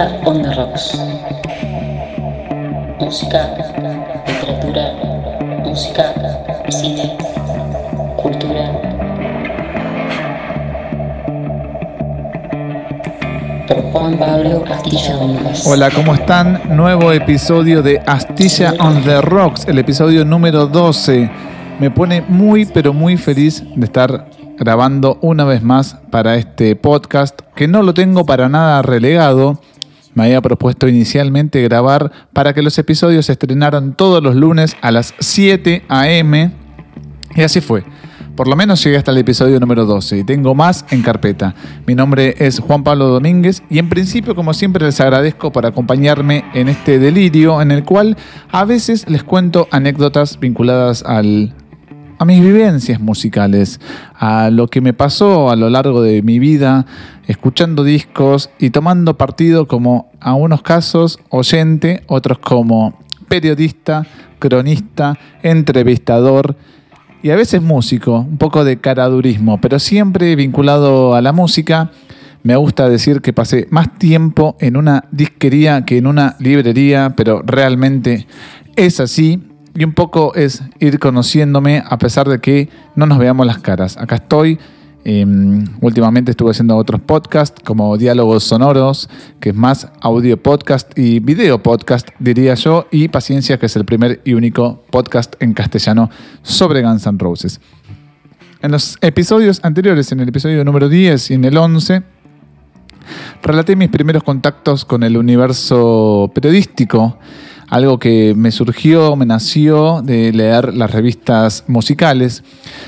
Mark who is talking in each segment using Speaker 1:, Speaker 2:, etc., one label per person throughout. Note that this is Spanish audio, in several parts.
Speaker 1: On Rocks. Música, literatura, música, cine, cultura.
Speaker 2: Hola, ¿cómo están? Nuevo episodio de Astilla on the Rocks, el episodio número 12. Me pone muy, pero muy feliz de estar grabando una vez más para este podcast, que no lo tengo para nada relegado. Me había propuesto inicialmente grabar para que los episodios se estrenaran todos los lunes a las 7 a.m. Y así fue. Por lo menos llegué hasta el episodio número 12 y tengo más en carpeta. Mi nombre es Juan Pablo Domínguez y en principio, como siempre, les agradezco por acompañarme en este delirio en el cual a veces les cuento anécdotas vinculadas al, a mis vivencias musicales, a lo que me pasó a lo largo de mi vida, escuchando discos y tomando partido como a unos casos oyente, otros como periodista, cronista, entrevistador y a veces músico, un poco de caradurismo, pero siempre vinculado a la música. Me gusta decir que pasé más tiempo en una disquería que en una librería, pero realmente es así y un poco es ir conociéndome a pesar de que no nos veamos las caras. Acá estoy. em, últimamente estuve haciendo otros podcasts como Diálogos Sonoros, que es más audio podcast y video podcast, diría yo, y Paciencia, que es el primer y único podcast en castellano sobre Guns N' Roses. En los episodios anteriores, en el episodio número 10 y en el 11, relaté mis primeros contactos con el universo periodístico algo que me surgió, me nació de leer las revistas musicales.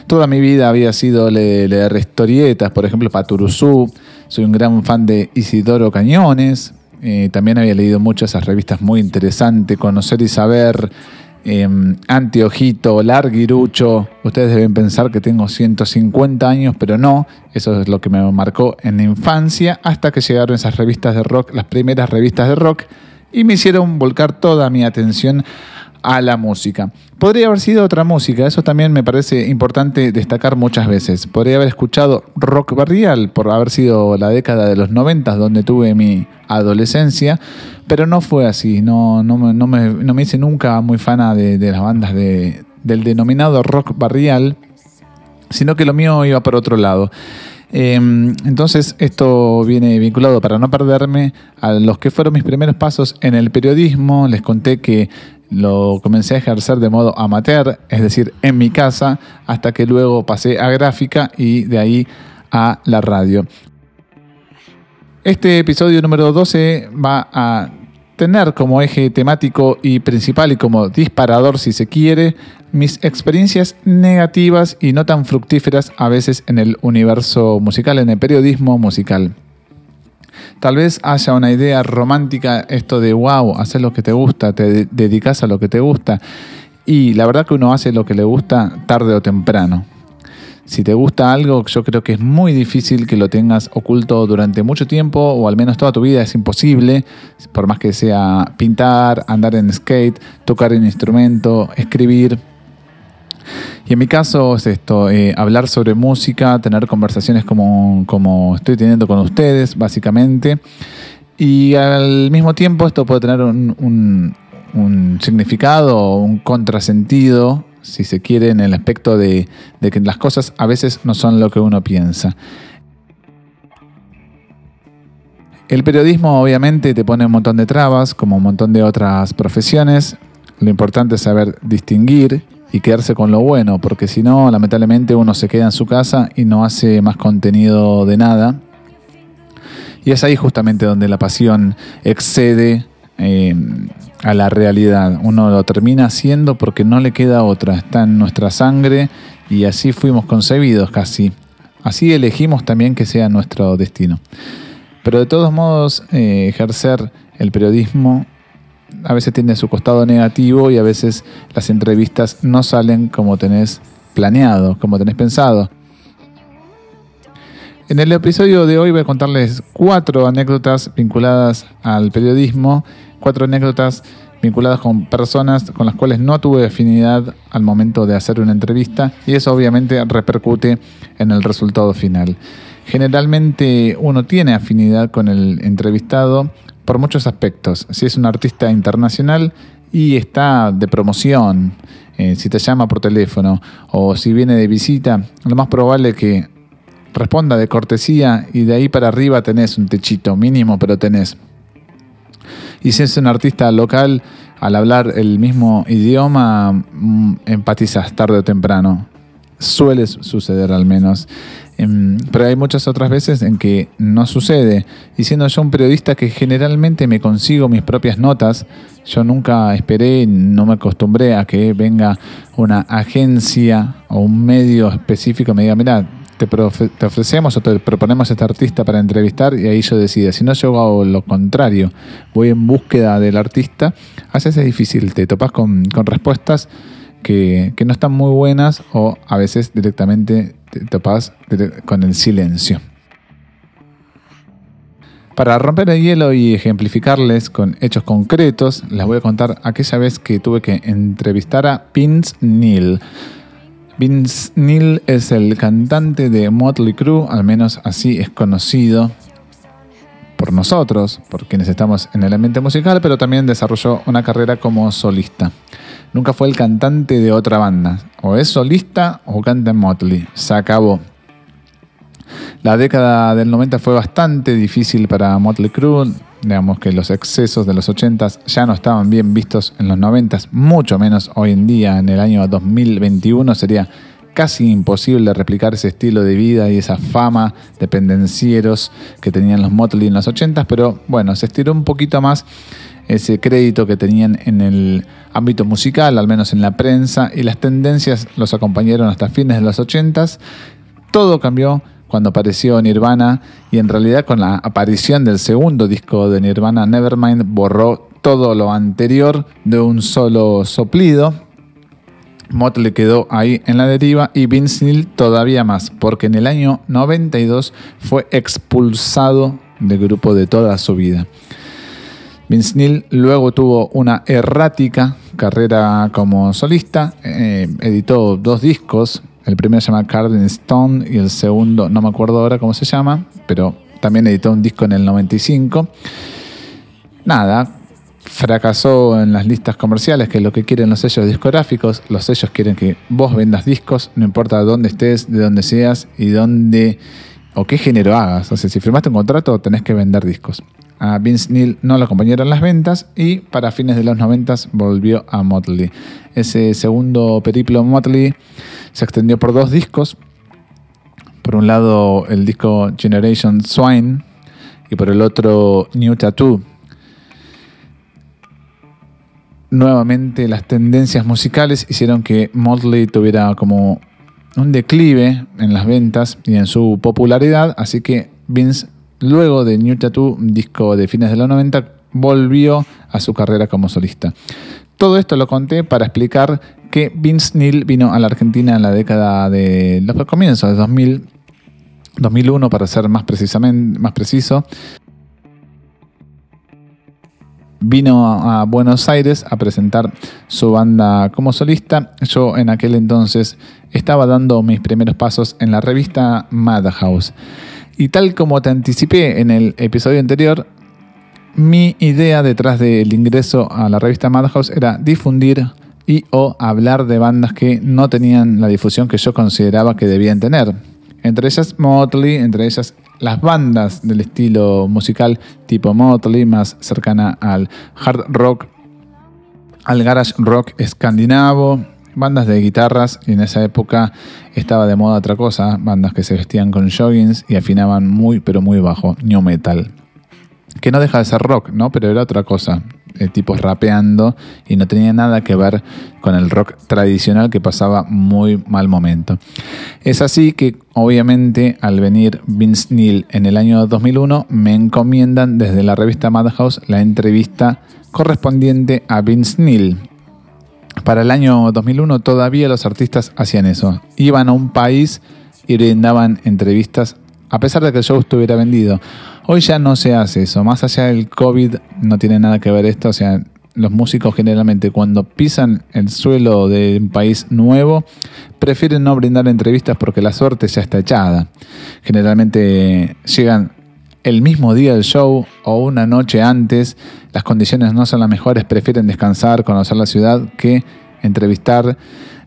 Speaker 2: Toda mi vida había sido le- leer historietas, por ejemplo, Paturuzú. Soy un gran fan de Isidoro Cañones. Eh, también había leído muchas esas revistas muy interesantes, Conocer y Saber, eh, Anteojito, Larguirucho. Ustedes deben pensar que tengo 150 años, pero no. Eso es lo que me marcó en la infancia, hasta que llegaron esas revistas de rock, las primeras revistas de rock y me hicieron volcar toda mi atención a la música. Podría haber sido otra música, eso también me parece importante destacar muchas veces. Podría haber escuchado rock barrial por haber sido la década de los 90 donde tuve mi adolescencia, pero no fue así, no, no, no me, no me hice nunca muy fana de, de las bandas de- del denominado rock barrial, sino que lo mío iba por otro lado. Eh, entonces esto viene vinculado para no perderme a los que fueron mis primeros pasos en el periodismo. Les conté que lo comencé a ejercer de modo amateur, es decir, en mi casa, hasta que luego pasé a gráfica y de ahí a la radio. Este episodio número 12 va a tener como eje temático y principal y como disparador, si se quiere, mis experiencias negativas y no tan fructíferas a veces en el universo musical, en el periodismo musical. Tal vez haya una idea romántica esto de, wow, haces lo que te gusta, te de- dedicas a lo que te gusta. Y la verdad que uno hace lo que le gusta tarde o temprano. Si te gusta algo, yo creo que es muy difícil que lo tengas oculto durante mucho tiempo o al menos toda tu vida. Es imposible, por más que sea pintar, andar en skate, tocar un instrumento, escribir. Y en mi caso es esto, eh, hablar sobre música, tener conversaciones como, como estoy teniendo con ustedes, básicamente. Y al mismo tiempo esto puede tener un, un- un significado un contrasentido, si se quiere, en el aspecto de, que las cosas a veces no son lo que uno piensa. El periodismo obviamente te pone un montón de trabas, como un montón de otras profesiones. Lo importante es saber distinguir y quedarse con lo bueno, porque si no, lamentablemente uno se queda en su casa y no hace más contenido de nada. Y es ahí justamente donde la pasión excede eh, a la realidad. Uno lo termina haciendo porque no le queda otra, está en nuestra sangre y así fuimos concebidos casi. Así elegimos también que sea nuestro destino. Pero de todos modos, eh, ejercer el periodismo a veces tiene su costado negativo y a veces las entrevistas no salen como tenés planeado, como tenés pensado. En el episodio de hoy voy a contarles cuatro anécdotas vinculadas al periodismo, cuatro anécdotas vinculadas con personas con las cuales no tuve afinidad al momento de hacer una entrevista y eso obviamente repercute en el resultado final. Generalmente uno tiene afinidad con el entrevistado por muchos aspectos. Si es un artista internacional y está de promoción, eh, si te llama por teléfono o si viene de visita, lo más probable es que responda de cortesía y de ahí para arriba tenés un techito mínimo, pero tenés. Y si es un artista local, al hablar el mismo idioma, mm, empatizas tarde o temprano. Suele suceder al menos. Em, pero hay muchas otras veces en que no sucede. Y siendo yo un periodista que generalmente me consigo mis propias notas, yo nunca esperé, no me acostumbré a que venga una agencia o un medio específico y me diga, mira, te, ofrecemos o te proponemos a este artista para entrevistar y ahí yo decido. Si no, yo hago lo contrario, voy en búsqueda del artista, haces es difícil, te topas con, respuestas que, no están muy buenas o a veces directamente te topas con el silencio. Para romper el hielo y ejemplificarles con hechos concretos, les voy a contar aquella vez que tuve que entrevistar a Vince Neil. Vince Neil es el cantante de Motley Crue, al menos así es conocido por nosotros, por quienes estamos en el ambiente musical, pero también desarrolló una carrera como solista. Nunca fue el cantante de otra banda, o es solista o canta en Motley, se acabó. La década del 90 fue bastante difícil para Motley Crue, digamos que los excesos de los 80 ya no estaban bien vistos en los 90, mucho menos hoy en día, en el año 2021 sería casi imposible replicar ese estilo de vida y esa fama de pendencieros que tenían los Motley en los 80, pero bueno, se estiró un poquito más ese crédito que tenían en el ámbito musical, al menos en la prensa, y las tendencias los acompañaron hasta fines de los 80. Todo cambió cuando apareció Nirvana y en realidad con la aparición del segundo disco de Nirvana, Nevermind, borró todo lo anterior de un solo soplido. Motley quedó ahí en la deriva y Vince Neil todavía más, porque en el año 92 fue expulsado del grupo de toda su vida. Vince Neil luego tuvo una errática carrera como solista, eh, editó dos discos, el primero se llama Cardin Stone y el segundo, no me acuerdo ahora cómo se llama, pero también editó un disco en el 95. Nada, fracasó en las listas comerciales, que es lo que quieren los sellos discográficos. Los sellos quieren que vos vendas discos, no importa dónde estés, de dónde seas y dónde o qué género hagas. O sea, si firmaste un contrato, tenés que vender discos. A Vince Neil no lo acompañaron las ventas y para fines de los 90 volvió a Motley. Ese segundo periplo Motley se extendió por dos discos. Por un lado el disco Generation Swine y por el otro New Tattoo. Nuevamente las tendencias musicales hicieron que Motley tuviera como un declive en las ventas y en su popularidad, así que Vince luego de New Tattoo, disco de fines de los 90, volvió a su carrera como solista. Todo esto lo conté para explicar que Vince Neil vino a la Argentina en la década de los comienzos de 2000, 2001 para ser más, precisamente, más preciso. Vino a Buenos Aires a presentar su banda como solista. Yo en aquel entonces estaba dando mis primeros pasos en la revista Madhouse. Y tal como te anticipé en el episodio anterior, mi idea detrás del ingreso a la revista Madhouse era difundir y o hablar de bandas que no tenían la difusión que yo consideraba que debían tener. Entre ellas Motley, entre ellas las bandas del estilo musical tipo Motley, más cercana al hard rock, al garage rock escandinavo, bandas de guitarras y en esa época estaba de moda otra cosa, bandas que se vestían con joggings y afinaban muy pero muy bajo, new metal. Que no deja de ser rock, ¿no? Pero era otra cosa, eh, tipos rapeando y no tenía nada que ver con el rock tradicional que pasaba muy mal momento. Es así que obviamente al venir Vince Neil en el año 2001 me encomiendan desde la revista Madhouse la entrevista correspondiente a Vince Neil, para el año 2001 todavía los artistas hacían eso. Iban a un país y brindaban entrevistas a pesar de que el show estuviera vendido. Hoy ya no se hace eso. Más allá del COVID no tiene nada que ver esto. O sea, los músicos generalmente cuando pisan el suelo de un país nuevo prefieren no brindar entrevistas porque la suerte ya está echada. Generalmente llegan el mismo día del show o una noche antes, las condiciones no son las mejores, prefieren descansar, conocer la ciudad que entrevistar,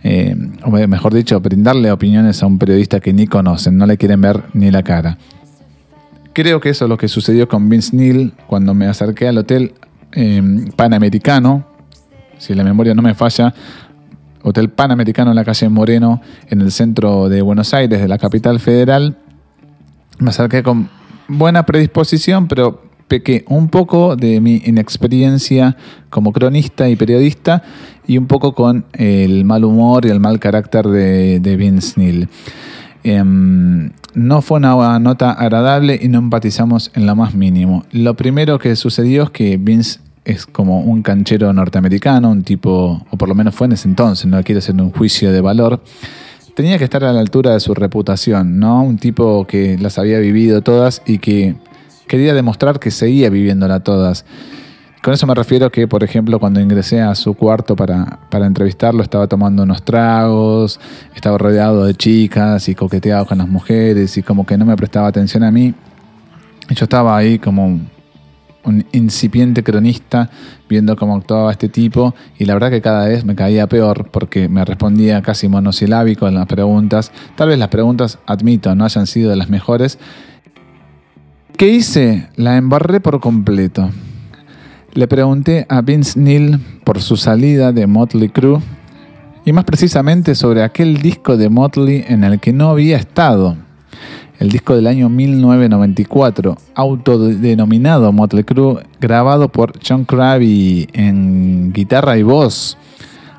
Speaker 2: eh, o mejor dicho, brindarle opiniones a un periodista que ni conocen, no le quieren ver ni la cara. Creo que eso es lo que sucedió con Vince Neil cuando me acerqué al hotel eh, Panamericano, si la memoria no me falla, Hotel Panamericano en la calle Moreno, en el centro de Buenos Aires, de la capital federal. Me acerqué con buena predisposición, pero pequé un poco de mi inexperiencia como cronista y periodista y un poco con el mal humor y el mal carácter de, Vince Neil. Em, no fue una nota agradable y no empatizamos en lo más mínimo. Lo primero que sucedió es que Vince es como un canchero norteamericano, un tipo, o por lo menos fue en ese entonces, no quiero hacer un juicio de valor, tenía que estar a la altura de su reputación, ¿no? Un tipo que las había vivido todas y que quería demostrar que seguía viviéndola todas. Con eso me refiero que, por ejemplo, cuando ingresé a su cuarto para, para entrevistarlo, estaba tomando unos tragos, estaba rodeado de chicas y coqueteado con las mujeres y como que no me prestaba atención a mí. Yo estaba ahí como un incipiente cronista viendo cómo actuaba este tipo y la verdad que cada vez me caía peor porque me respondía casi monosilábico en las preguntas. Tal vez las preguntas, admito, no hayan sido de las mejores. ¿Qué hice? La embarré por completo. Le pregunté a Vince Neil por su salida de Motley Crue y más precisamente sobre aquel disco de Motley en el que no había estado el disco del año 1994, autodenominado Motley Crue, grabado por John Krabi en guitarra y voz.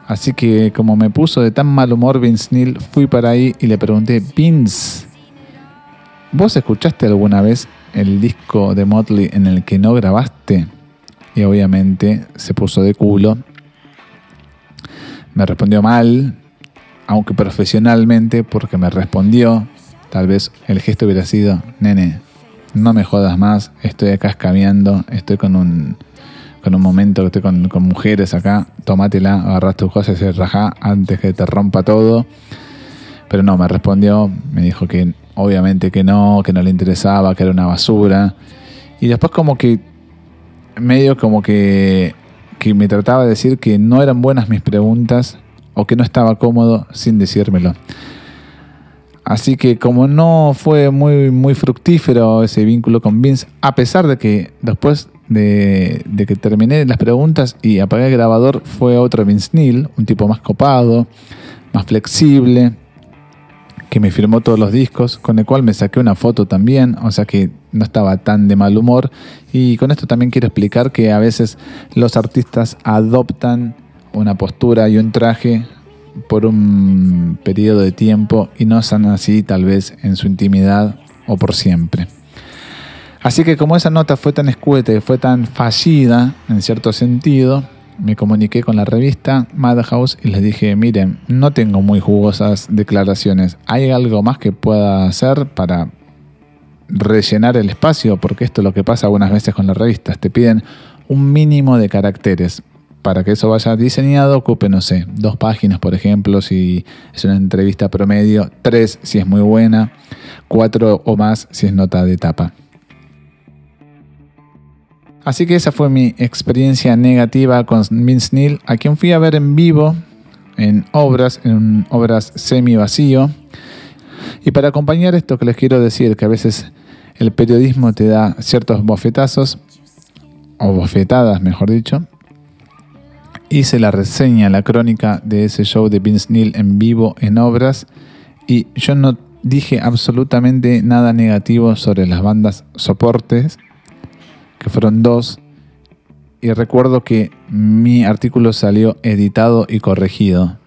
Speaker 2: Así que como me puso de tan mal humor Vince Neil, fui para ahí y le pregunté, Vince, ¿vos escuchaste alguna vez el disco de Motley en el que no grabaste? Y obviamente se puso de culo. Me respondió mal, aunque profesionalmente, porque me respondió Tal vez el gesto hubiera sido, nene, no me jodas más, estoy acá escabeando, estoy con un, con un momento, estoy con, mujeres acá, tomátela, agarras tus cosas y rajá antes que te rompa todo. Pero no, me respondió, me dijo que obviamente que no, que no le interesaba, que era una basura. Y después como que, medio como que, que me trataba de decir que no eran buenas mis preguntas o que no estaba cómodo sin decírmelo. Así que como no fue muy, muy fructífero ese vínculo con Vince, a pesar de que después de, que terminé las preguntas y apagué el grabador, fue otro Vince Neil, un tipo más copado, más flexible, que me firmó todos los discos, con el cual me saqué una foto también, o sea que no estaba tan de mal humor. Y con esto también quiero explicar que a veces los artistas adoptan una postura y un traje por un periodo de tiempo y no están así tal vez en su intimidad o por siempre. Así que como esa nota fue tan escueta y fue tan fallida en cierto sentido, me comuniqué con la revista Madhouse y les dije, miren, no tengo muy jugosas declaraciones, ¿hay algo más que pueda hacer para rellenar el espacio? Porque esto es lo que pasa algunas veces con las revistas, te piden un mínimo de caracteres para que eso vaya diseñado, ocupe, no sé, dos páginas, por ejemplo, si es una entrevista promedio, tres si es muy buena, cuatro o más si es nota de tapa. Así que esa fue mi experiencia negativa con Vince Neil, a quien fui a ver en vivo en obras, en obras semi vacío. Y para acompañar esto que les quiero decir, que a veces el periodismo te da ciertos bofetazos, o bofetadas, mejor dicho, hice la reseña, la crónica de ese show de Vince Neil en vivo en obras y yo no dije absolutamente nada negativo sobre las bandas soportes, que fueron dos, y recuerdo que mi artículo salió editado y corregido.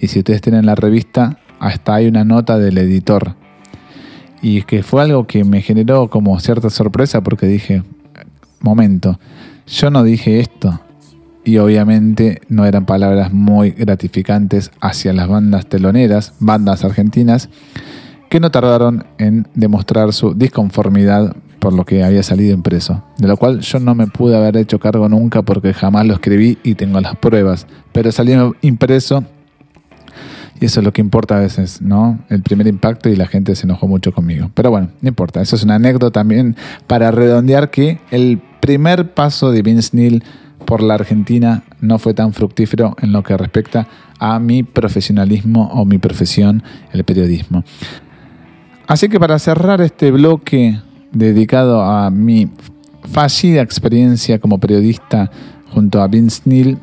Speaker 2: Y si ustedes tienen la revista, hasta hay una nota del editor. Y que fue algo que me generó como cierta sorpresa porque dije, momento, yo no dije esto, y obviamente no eran palabras muy gratificantes hacia las bandas teloneras, bandas argentinas, que no tardaron en demostrar su disconformidad por lo que había salido impreso, de lo cual yo no me pude haber hecho cargo nunca porque jamás lo escribí y tengo las pruebas, pero salió impreso Y eso es lo que importa a veces, ¿no? El primer impacto y la gente se enojó mucho conmigo. Pero bueno, no importa. Eso es una anécdota también para redondear que el primer paso de Vince Neil por la Argentina no fue tan fructífero en lo que respecta a mi profesionalismo o mi profesión, el periodismo. Así que para cerrar este bloque dedicado a mi fallida experiencia como periodista junto a Vince Neil,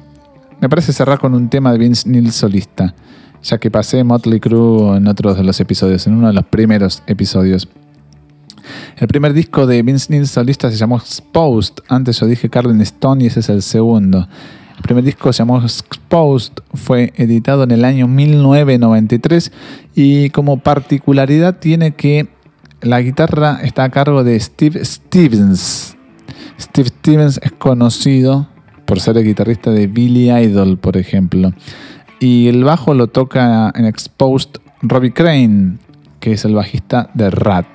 Speaker 2: me parece cerrar con un tema de Vince Neil solista, ya que pasé Motley Crue en otros de los episodios, en uno de los primeros episodios. El primer disco de Vince Neil solista se llamó Exposed. Antes yo dije Carlin Stone y ese es el segundo. El primer disco se llamó Exposed, fue editado en el año 1993 y como particularidad tiene que la guitarra está a cargo de Steve Stevens. Steve Stevens es conocido por ser el guitarrista de Billy Idol, por ejemplo. Y el bajo lo toca en Exposed Robbie Crane, que es el bajista de Rat,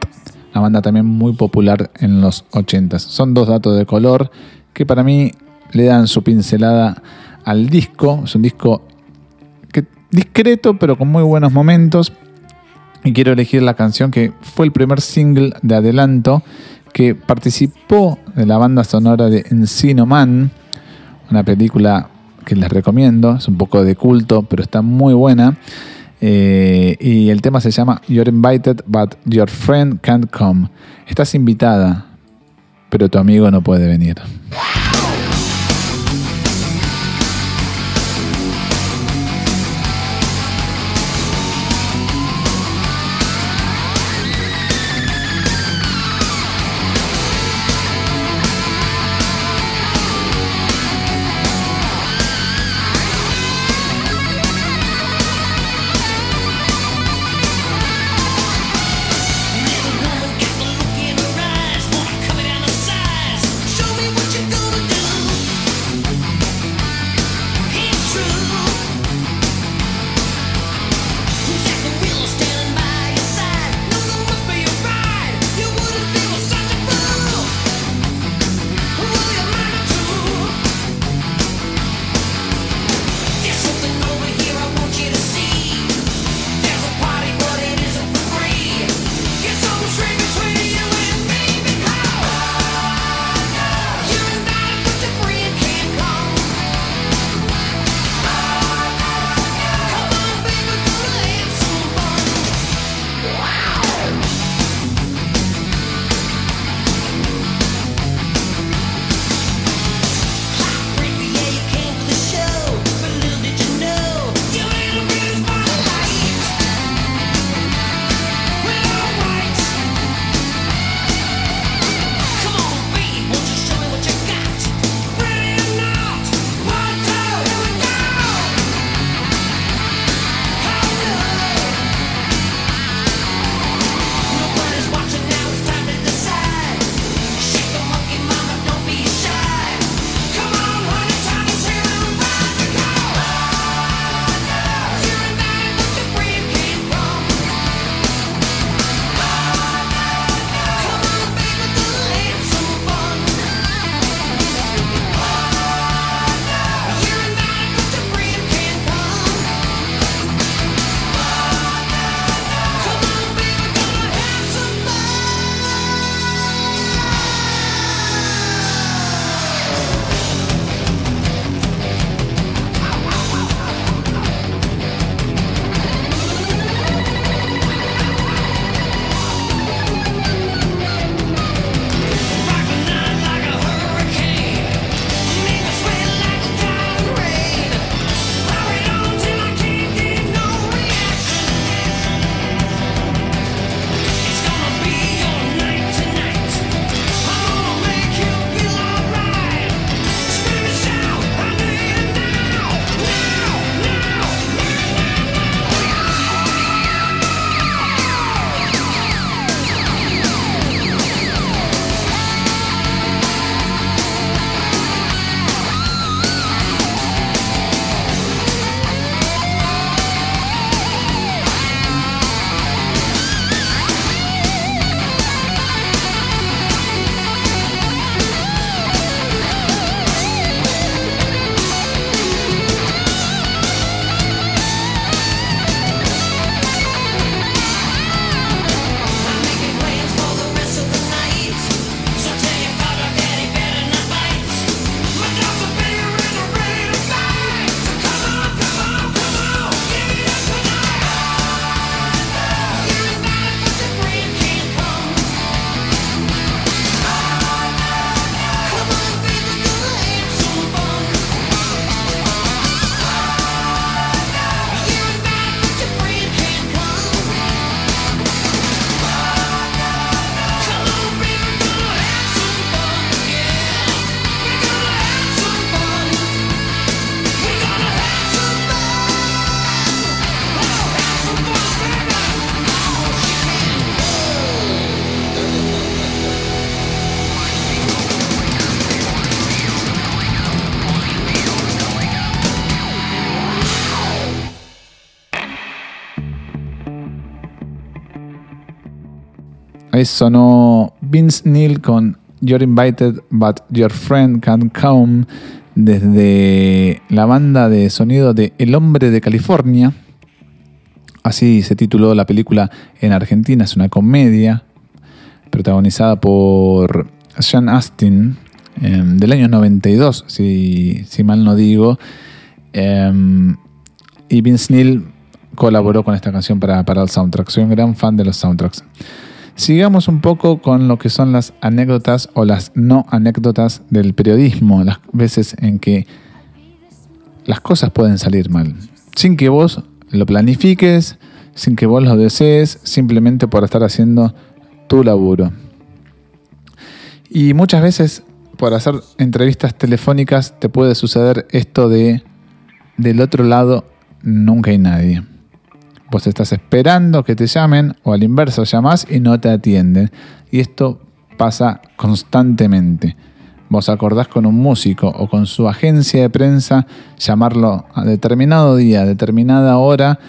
Speaker 2: una banda también muy popular en los 80s. Son dos datos de color que para mí le dan su pincelada al disco. Es un disco que, discreto, pero con muy buenos momentos. Y quiero elegir la canción que fue el primer single de adelanto que participó de la banda sonora de Encino Man una película que les recomiendo, es un poco de culto, pero está muy buena. Eh, y el tema se llama You're invited, but your friend can't come. Estás invitada, pero tu amigo no puede venir. Sonó Vince Neil con You're Invited But Your Friend Can't Come desde la banda de sonido de El Hombre de California. Así se tituló la película en Argentina, es una comedia protagonizada por Sean Astin em, del año 92, si, mal no digo. Em, y Vince Neil colaboró con esta canción para el soundtrack. Soy un gran fan de los soundtracks. Sigamos un poco con lo que son las anécdotas o las no anécdotas del periodismo, las veces en que las cosas pueden salir mal, sin que vos lo planifiques, sin que vos lo desees, simplemente por estar haciendo tu laburo. Y muchas veces por hacer entrevistas telefónicas te puede suceder esto de del otro lado nunca hay nadie. Vos estás esperando que te llamen o al inverso llamás y no te atienden. Y esto pasa constantemente. Vos acordás con un músico o con su agencia de prensa llamarlo a determinado día, a determinada hora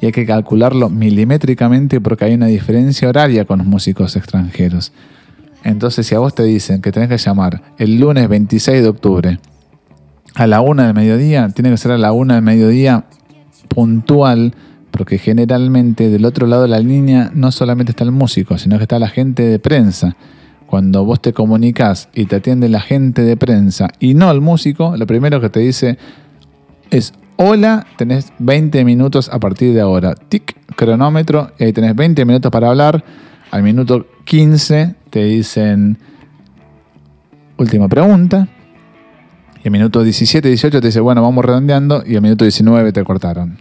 Speaker 2: y hay que calcularlo milimétricamente porque hay una diferencia horaria con los músicos extranjeros. Entonces si a vos te dicen que tenés que llamar el lunes 26 de octubre a la una del mediodía, tiene que ser a la una del mediodía puntual porque generalmente del otro lado de la línea no solamente está el músico, sino que está la gente de prensa. Cuando vos te comunicas y te atiende la gente de prensa y no el músico, lo primero que te dice es hola, tenés 20 minutos a partir de ahora. Tic, cronómetro, y ahí tenés 20 minutos para hablar. Al minuto 15 te dicen última pregunta. Y al minuto 17, 18 te dice, bueno, vamos redondeando. Y al minuto 19 te cortaron.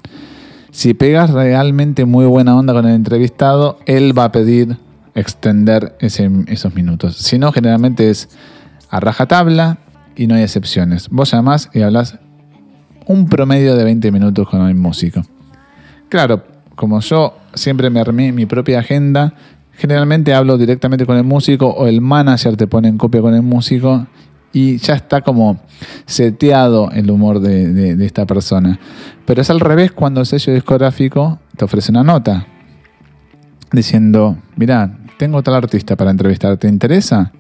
Speaker 2: Si pegas realmente muy buena onda con el entrevistado, él va a pedir extender esos minutos. Si no, generalmente es a rajatabla y no hay excepciones. Vos llamás y hablas un promedio de 20 minutos con el músico. Claro, como yo siempre me armé mi propia agenda, generalmente hablo directamente con el músico o el manager te pone en copia con el músico y ya está como seteado el humor de, esta persona. Pero es al revés cuando el sello discográfico te ofrece una nota diciendo, mira, tengo tal artista para entrevistar, ¿te interesa?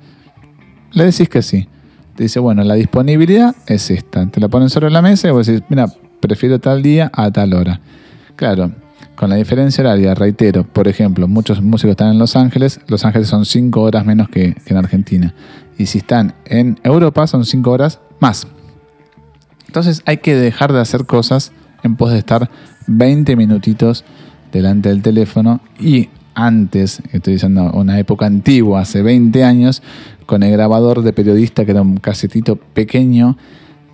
Speaker 2: Le decís que sí. Te dice, bueno, la disponibilidad es esta. Te la ponen sobre la mesa y vos decís, mira, prefiero tal día a tal hora. Claro, con la diferencia horaria, reitero, por ejemplo, muchos músicos están en Los Ángeles, Los Ángeles son 5 horas menos que en Argentina y si están en Europa son 5 horas más. Entonces hay que dejar de hacer cosas en pos de estar 20 minutitos delante del teléfono y antes, estoy diciendo una época antigua, hace 20 años, con el grabador de periodista que era un casetito pequeño,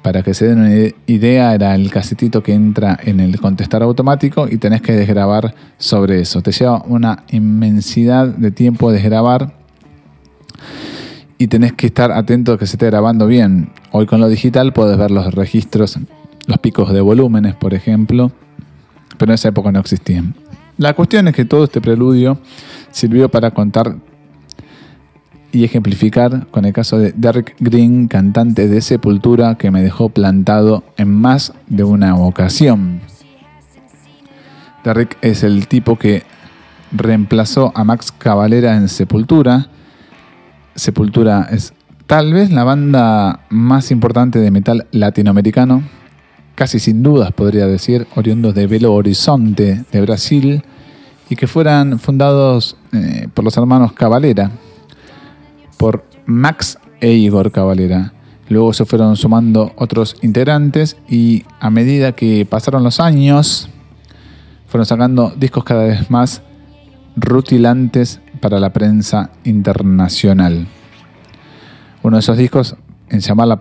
Speaker 2: para que se den una idea, era el casetito que entra en el contestar automático y tenés que desgrabar sobre eso. Te lleva una inmensidad de tiempo desgrabar y tenés que estar atento a que se esté grabando bien. Hoy con lo digital puedes ver los registros, los picos de volúmenes, por ejemplo, pero en esa época no existían. La cuestión es que todo este preludio sirvió para contar y ejemplificar con el caso de Derek Green, cantante de Sepultura, que me dejó plantado en más de una ocasión. Derek es el tipo que reemplazó a Max Cavalera en Sepultura, Sepultura es tal vez la banda más importante de metal latinoamericano, casi sin dudas podría decir, oriundos de Belo Horizonte, de Brasil, y que fueran fundados eh, por los hermanos Cavalera, por Max e Igor Cavalera. Luego se fueron sumando otros integrantes y a medida que pasaron los años, fueron sacando discos cada vez más rutilantes para la prensa internacional. Uno de esos discos en llamar la,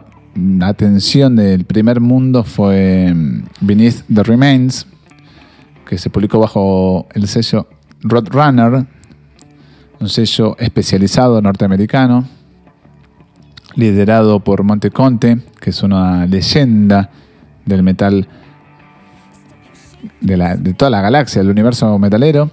Speaker 2: atención del primer mundo fue mm, Beneath the Remains, que se publicó bajo el sello Roadrunner, un sello especializado norteamericano, liderado por Monte Conte, que es una leyenda del metal de, de toda la galaxia, del universo metalero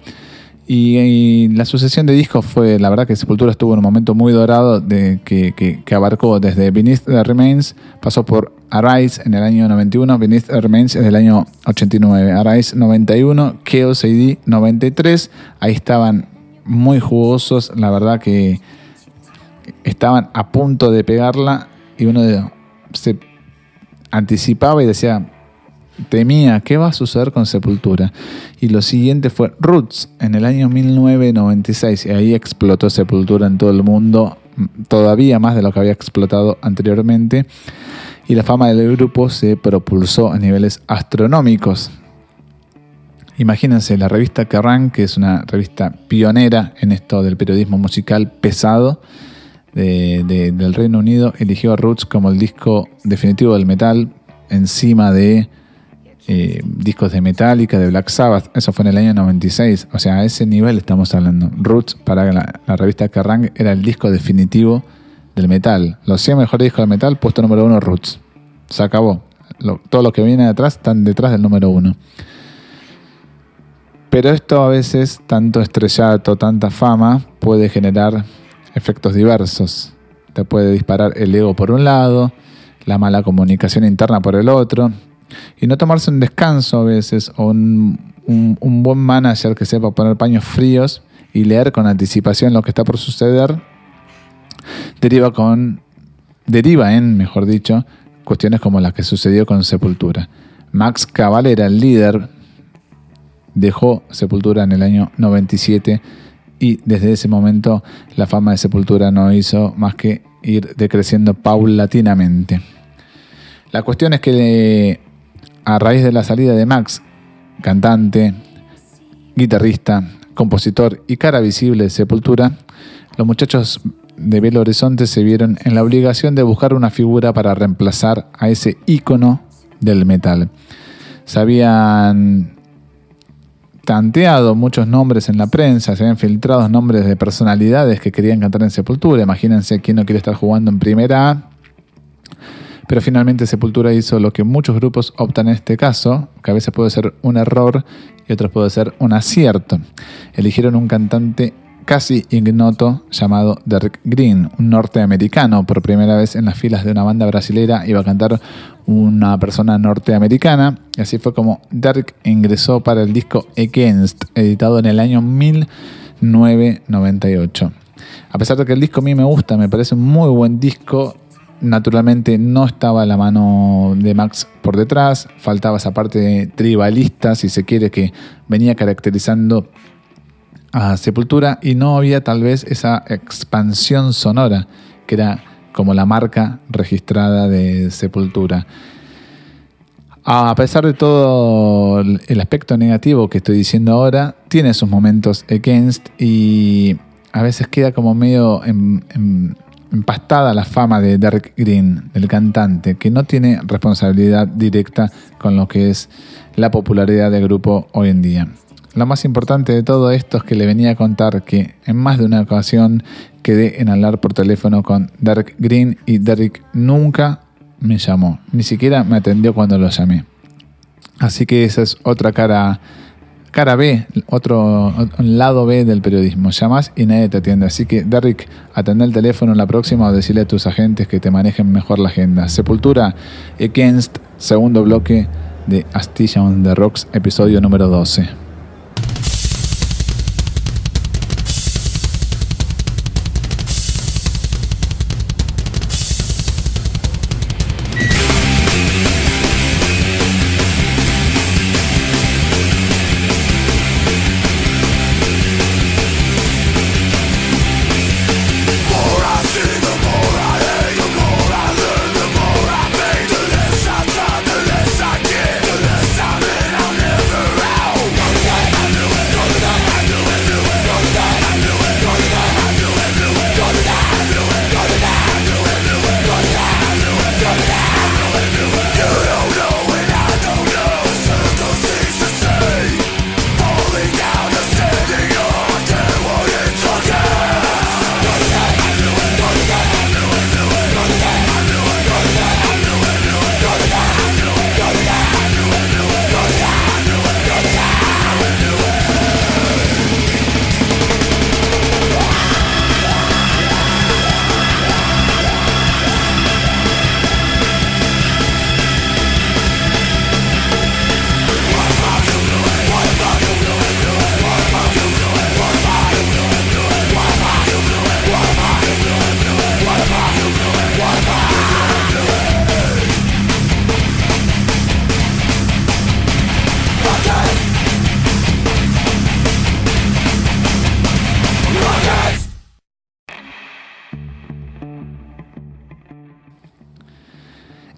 Speaker 2: y, la sucesión de discos fue, la verdad que Sepultura estuvo en un momento muy dorado de, que, abarcó desde Beneath the Remains, pasó por Arise en el año 91, Beneath the Remains en el año 89, Arise 91, Chaos AD 93, ahí estaban muy jugosos, la verdad que estaban a punto de pegarla y uno se anticipaba y decía, temía, ¿qué va a suceder con Sepultura? Y lo siguiente fue Roots en el año 1996 y ahí explotó Sepultura en todo el mundo, todavía más de lo que había explotado anteriormente y la fama del grupo se propulsó a niveles astronómicos. Imagínense la revista Kerrang, que es una revista pionera en esto del periodismo musical pesado del Reino Unido, eligió a Roots como el disco definitivo del metal encima de eh, discos de Metallica, de Black Sabbath. Eso fue en el año 96. O sea, a ese nivel estamos hablando. Roots para la, revista Kerrang era el disco definitivo del metal. Los 100 mejores discos del metal, puesto número uno Roots. Se acabó. todo lo que viene de atrás están detrás del número uno. Pero esto a veces, tanto estrellato, tanta fama, puede generar efectos diversos. Te puede disparar el ego por un lado, la mala comunicación interna por el otro, y no tomarse un descanso a veces, o un, un buen manager que sepa poner paños fríos y leer con anticipación lo que está por suceder, deriva con deriva en, mejor dicho, cuestiones como las que sucedió con Sepultura. Max Cavalera, el líder, dejó Sepultura en el año 97 y desde ese momento la fama de Sepultura no hizo más que ir decreciendo paulatinamente. La cuestión es que a raíz de la salida de Max, cantante, guitarrista, compositor y cara visible de Sepultura, los muchachos de Belo Horizonte se vieron en la obligación de buscar una figura para reemplazar a ese ícono del metal. Se habían tanteado muchos nombres en la prensa, se habían filtrado nombres de personalidades que querían cantar en Sepultura. Imagínense quién no quiere estar jugando en primera A. Pero finalmente Sepultura hizo lo que muchos grupos optan en este caso, que a veces puede ser un error y otros puede ser un acierto. Eligieron un cantante casi ignoto llamado Derek Green, un norteamericano. Por primera vez en las filas de una banda brasilera iba a cantar una persona norteamericana. Y así fue como Derek ingresó para el disco Against, editado en el año 1998. A pesar de que el disco a mí me gusta, me parece un muy buen disco, naturalmente no estaba la mano de Max por detrás, faltaba esa parte tribalista, si se quiere, que venía caracterizando a Sepultura y no había tal vez esa expansión sonora que era como la marca registrada de Sepultura. A pesar de todo el aspecto negativo que estoy diciendo ahora, tiene sus momentos against y a veces queda como medio empastada la fama de Derek Green, del cantante, que no tiene responsabilidad directa con lo que es la popularidad del grupo hoy en día. Lo más importante de todo esto es que le venía a contar que en más de una ocasión quedé en hablar por teléfono con Derek Green y Derek nunca me llamó, ni siquiera me atendió cuando lo llamé. Así que esa es otra cara, cara B, otro lado B del periodismo. Llamas y nadie te atiende. Así que Derek, atende el teléfono la próxima o decirle a tus agentes que te manejen mejor la agenda. Sepultura Against, segundo bloque de Astilla on the Rocks, episodio número 12.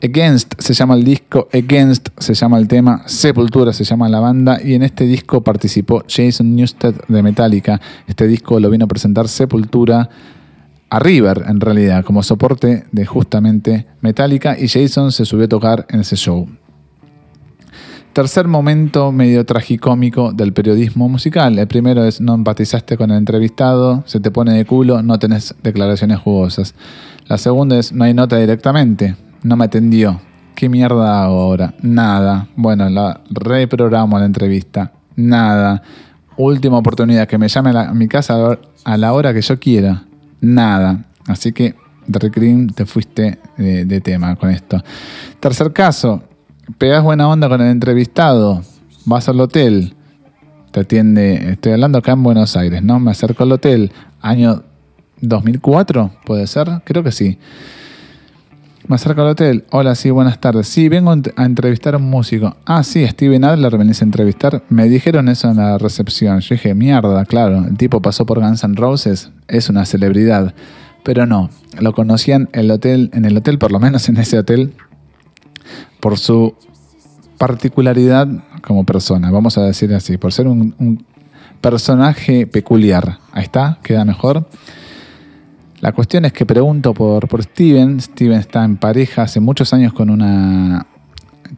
Speaker 2: Against se llama el disco, Against se llama el tema, Sepultura se llama la banda y en este disco participó Jason Newsted de Metallica. Este disco lo vino a presentar Sepultura a River en realidad como soporte de justamente Metallica y Jason se subió a tocar en ese show. Tercer momento medio tragicómico del periodismo musical. El primero es no empatizaste con el entrevistado, se te pone de culo, no tenés declaraciones jugosas. La segunda es no hay nota directamente, no me atendió. ¿Qué mierda hago ahora? Nada. Bueno, la reprogramo la entrevista. Nada. Última oportunidad, que me llame a, mi casa a la hora que yo quiera. Nada. Así que, Derrick Green, te fuiste de, de tema con esto. Tercer caso, pegas buena onda con el entrevistado, vas al hotel, te atiende, estoy hablando acá en Buenos Aires, ¿no? Me acerco al hotel, año 2004, puede ser, creo que sí. Me acerco al hotel, hola, sí, buenas tardes. Sí, vengo a entrevistar a un músico. Ah, sí, Steven Adler venís a entrevistar. Me dijeron eso en la recepción. Yo dije, mierda, claro, el tipo pasó por Guns N' Roses, es una celebridad. Pero no, lo conocían el hotel, en el hotel, por lo menos en ese hotel, por su particularidad como persona, vamos a decir así, por ser un, personaje peculiar. Ahí está, queda mejor. La cuestión es que pregunto por, por Steven. Steven está en pareja hace muchos años con una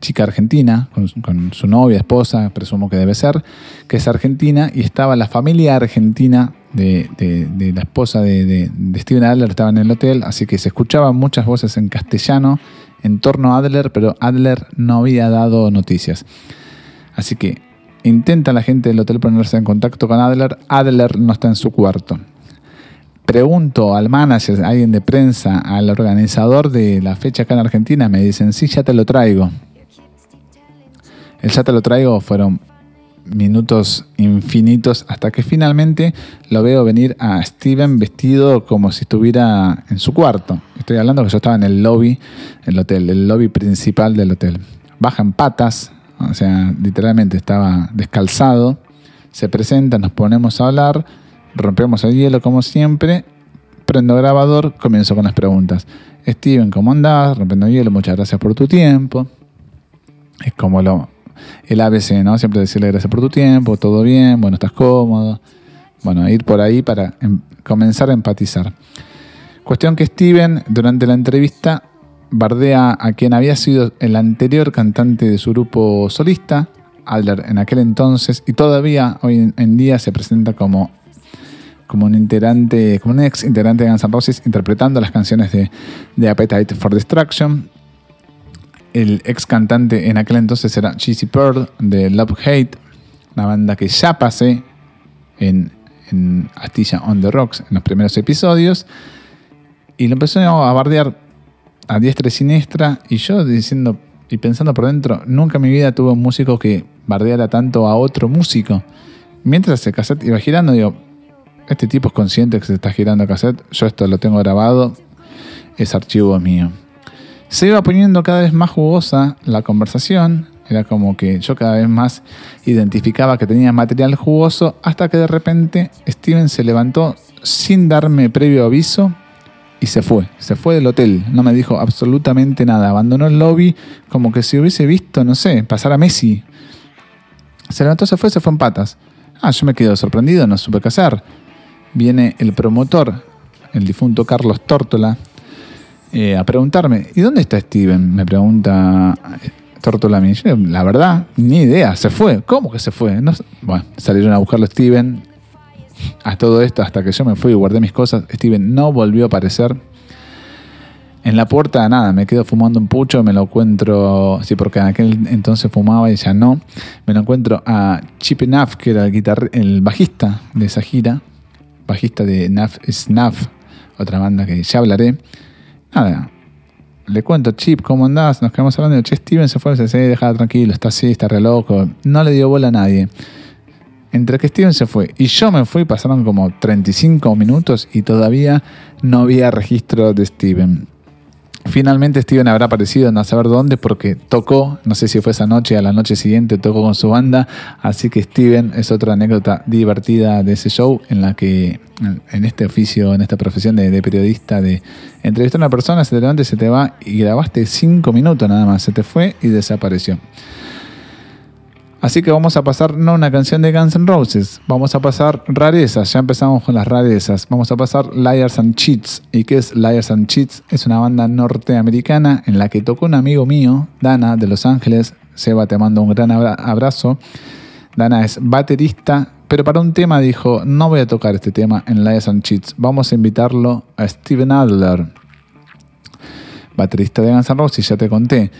Speaker 2: chica argentina, con, su novia, esposa, presumo que debe ser, que es argentina, y estaba la familia argentina de, la esposa de, de, Steven Adler, estaba en el hotel, así que se escuchaban muchas voces en castellano en torno a Adler, pero Adler no había dado noticias. Así que intenta la gente del hotel ponerse en contacto con Adler, Adler no está en su cuarto. Pregunto al manager, a alguien de prensa, al organizador de la fecha acá en Argentina, me dicen, sí, ya te lo traigo. El ya te lo traigo fueron minutos infinitos hasta que finalmente lo veo venir a Steven vestido como si estuviera en su cuarto. Estoy hablando que yo estaba en el lobby, el hotel, el lobby principal del hotel. Baja en patas, o sea, literalmente estaba descalzado. Se presenta, nos ponemos a hablar, rompemos el hielo como siempre. Prendo grabador, comienzo con las preguntas. Steven, ¿cómo andás? Rompiendo hielo, muchas gracias por tu tiempo. Es como lo, el ABC, ¿no? Siempre decirle gracias por tu tiempo, todo bien, bueno, estás cómodo. Bueno, ir por ahí para em, comenzar a empatizar. Cuestión que Steven, durante la entrevista, bardea a quien había sido el anterior cantante de su grupo solista, Adler, en aquel entonces, y todavía hoy en día se presenta como, como un como un ex integrante de Guns N' Roses, interpretando las canciones de, de Appetite for Destruction, el ex cantante en aquel entonces era Cheesy Pearl de Love Hate, una banda que ya pasé en, Astilla on the Rocks en los primeros episodios. Y lo empezó a bardear a diestra y siniestra. Y yo diciendo y pensando por dentro, nunca en mi vida tuve un músico que bardeara tanto a otro músico. Mientras el cassette iba girando, digo, este tipo es consciente que se está girando el cassette. Yo esto lo tengo grabado, es archivo mío se iba poniendo cada vez más jugosa la conversación. Era como que yo cada vez más identificaba que tenía material jugoso hasta que de repente Steven se levantó sin darme previo aviso y se fue. Se fue del hotel. No me dijo absolutamente nada. Abandonó el lobby como que si hubiese visto, no sé, pasar a Messi. Se levantó, se fue, se fue en patas. Ah, yo me quedo sorprendido, no supe qué hacer. Viene el promotor, el difunto Carlos Tórtola, eh, a preguntarme, ¿y dónde está Steven? Me pregunta eh, Tortola La verdad, ni idea, se fue. ¿Cómo que se fue? bueno, salieron a buscarlo Steven. A todo esto, hasta que yo me fui y guardé mis cosas, Steven no volvió a aparecer. En la puerta, nada, me quedo fumando un pucho, me lo encuentro, sí, porque en aquel entonces fumaba y ya no. Me lo encuentro a Chip Naf, que era el, el bajista de esa gira, bajista de Naf Snaf, otra banda que ya hablaré nada, le cuento, Chip, ¿cómo andás? Nos quedamos hablando. Che, Steven se fue, se dice, deja tranquilo, está así, está re loco. No le dio bola a nadie. Entre que Steven se fue y yo me fui, pasaron como 35 minutos y todavía no había registro de Steven.
Speaker 3: Finalmente Steven habrá aparecido, no saber dónde, porque tocó, no sé si fue esa noche, a la noche siguiente tocó con su banda, así que Steven es otra anécdota divertida de ese show en la que en este oficio, en esta profesión de, periodista, de entrevistar a una persona, se se te va y grabaste cinco minutos nada más, se te fue y desapareció. Así que vamos a pasar no una canción de Guns N' Roses, vamos a pasar rarezas, ya empezamos con las rarezas, vamos a pasar Liars and Cheats. ¿Y qué es Liars and Cheats? Es una banda norteamericana en la que tocó un amigo mío, Dana, de Los Ángeles. Seba, te mando un gran abrazo. Dana es baterista, pero para un tema dijo, no voy a tocar este tema en Liars and Cheats, vamos a invitarlo a Steven Adler, baterista de Guns N' Roses, ya te conté.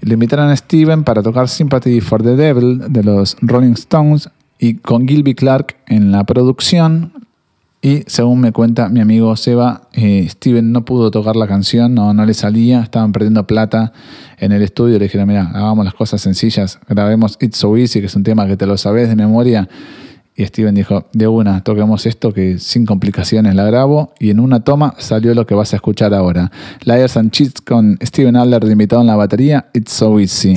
Speaker 3: Le invitaron a Steven para tocar Sympathy for the Devil de los Rolling Stones y con Gilby Clark en la producción. Y según me cuenta mi amigo Seba, eh, Steven no pudo tocar la canción, no, no le salía, estaban perdiendo plata en el estudio. Le dijeron, mira, hagamos las cosas sencillas, grabemos It's So Easy, que es un tema que te lo sabes de memoria y Steven dijo, de una, toquemos esto que sin complicaciones la grabo y en una toma salió lo que vas a escuchar ahora. Liars and Cheats con Steven Adler de invitado en la batería, It's So Easy.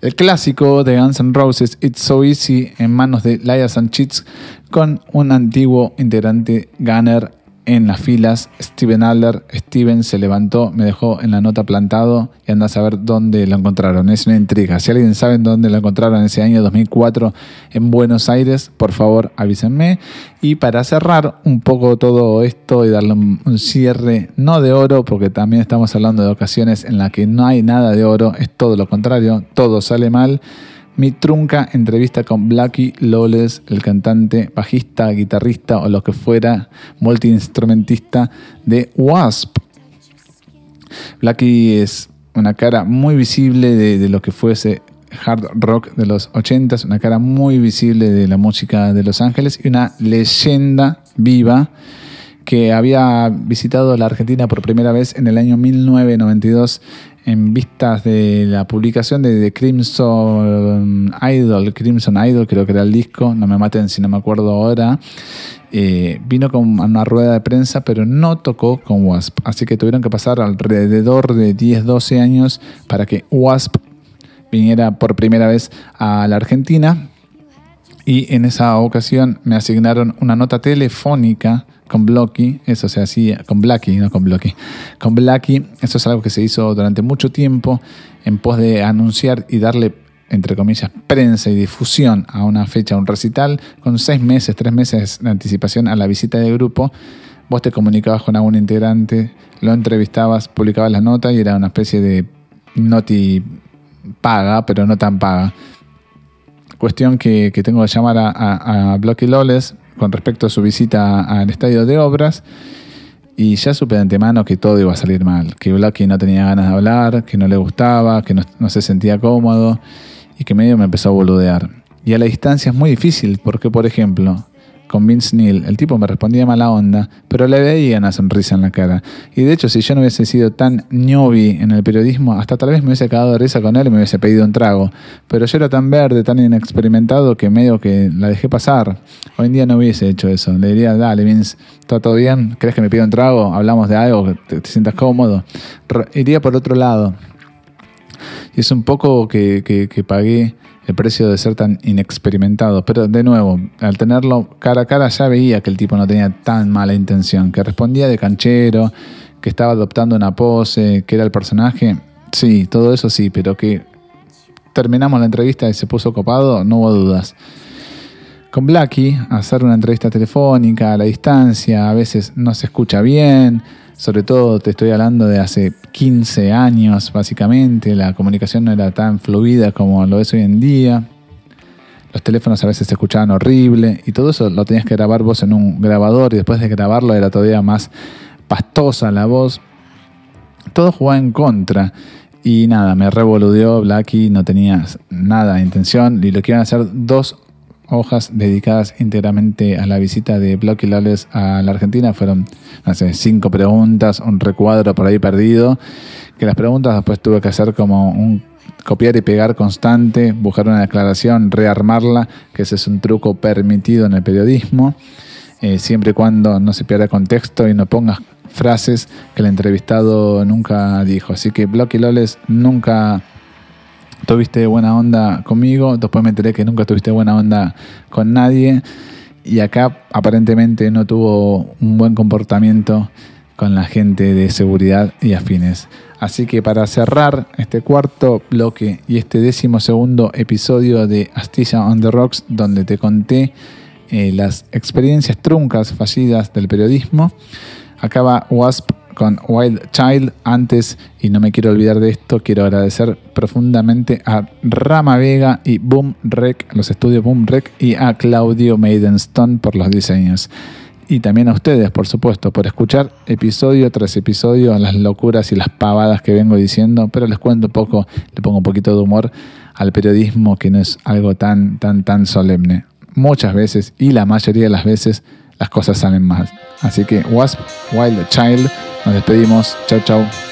Speaker 3: El clásico de Guns N' Roses, It's So Easy, en manos de Liars and Cheats, con un antiguo integrante Gunner en las filas, Steven Adler. Steven se levantó, me dejó en la nota plantado y anda a saber dónde lo encontraron. Es una intriga. Si alguien sabe dónde lo encontraron ese año 2004 en Buenos Aires, por favor avísenme. Y para cerrar un poco todo esto y darle un, un cierre, no de oro, porque también estamos hablando de ocasiones en las que no hay nada de oro, es todo lo contrario, todo sale mal.
Speaker 2: Mi trunca entrevista con Blackie Lawless, el cantante, bajista, guitarrista o lo que fuera, multiinstrumentista de Wasp. Blackie es una cara muy visible de, lo que fuese hard rock de los 80s, una cara muy visible de la música de Los Ángeles y una leyenda viva que había visitado la Argentina por primera vez en el año 1992 en vistas de la publicación de, The Crimson Idol, Crimson Idol creo que era el disco, no me maten si no me acuerdo ahora, eh, vino con una rueda de prensa pero no tocó con Wasp, así que tuvieron que pasar alrededor de 10-12 años para que Wasp viniera por primera vez a la Argentina. Y en esa ocasión me asignaron una nota telefónica con Blocky, eso se hacía con Blacky, no con Blocky, con Blacky, eso es algo que se hizo durante mucho tiempo en pos de anunciar y darle entre comillas, prensa y difusión a una fecha, a un recital, con seis meses, tres meses de anticipación a la visita del grupo, vos te comunicabas con algún integrante, lo entrevistabas, publicabas la nota y era una especie de noti paga, pero no tan paga. Cuestión que, tengo que llamar a, a, Blocky Loles con respecto a su visita al estadio de obras. Y ya supe de antemano que todo iba a salir mal, que Blocky no tenía ganas de hablar, que no le gustaba, que no, no se sentía cómodo y que medio me empezó a boludear. Y a la distancia es muy difícil porque, por ejemplo, con Vince Neil. El tipo me respondía mala onda, pero le veía una sonrisa en la cara. Y de hecho, si yo no hubiese sido tan ñobi en el periodismo, hasta tal vez me hubiese quedado de risa con él y me hubiese pedido un trago. Pero yo era tan verde, tan inexperimentado que medio que la dejé pasar. Hoy en día no hubiese hecho eso. Le diría, dale, Vince, ¿está todo bien? ¿Crees que me pido un trago? ¿Hablamos de algo? ¿Te, te sientas cómodo? iría por otro lado. Y es un poco que, que, que pagué el precio de ser tan inexperimentado. Pero de nuevo, al tenerlo cara a cara ya veía que el tipo no tenía tan mala intención, que respondía de canchero, que estaba adoptando una pose, que era el personaje. Sí, todo eso sí, pero que terminamos la entrevista y se puso copado, no hubo dudas. Con Blacky, hacer una entrevista telefónica a la distancia, a veces no se escucha bien, sobre todo te estoy hablando de hace 15 años, básicamente, la comunicación no era tan fluida como lo es hoy en día. Los teléfonos a veces se escuchaban horrible y todo eso lo tenías que grabar vos en un grabador y después de grabarlo era todavía más pastosa la voz. Todo jugaba en contra. Y nada, me revoludeó Blacky, no tenía nada de intención. Y lo que hacer dos hojas dedicadas íntegramente a la visita de Blocky Lales a la Argentina. Fueron, no cinco preguntas, un recuadro por ahí perdido. Que las preguntas después tuve que hacer como un copiar y pegar constante, buscar una declaración, rearmarla, que ese es un truco permitido en el periodismo, eh, siempre y cuando no se pierda contexto y no pongas frases que el entrevistado nunca dijo. Así que Blocky Loles nunca tuviste buena onda conmigo, después me enteré que nunca tuviste buena onda con nadie y acá aparentemente no tuvo un buen comportamiento con la gente de seguridad y afines. Así que para cerrar este cuarto bloque y este décimo segundo episodio de Astilla on the Rocks, donde te conté eh, las experiencias truncas, fallidas del periodismo, acaba Wasp con Wild Child. Antes, y no me quiero olvidar de esto, quiero agradecer profundamente a Rama Vega y Boom Rec, los estudios Boom Rec, y a Claudio Maidenstone por los diseños. Y también a ustedes, por supuesto, por escuchar episodio tras episodio las locuras y las pavadas que vengo diciendo, pero les cuento poco, le pongo un poquito de humor al periodismo que no es algo tan, tan, tan solemne. Muchas veces, y la mayoría de las veces, las cosas salen mal. Así que Wasp, Wild Child, nos despedimos. Chau, chau.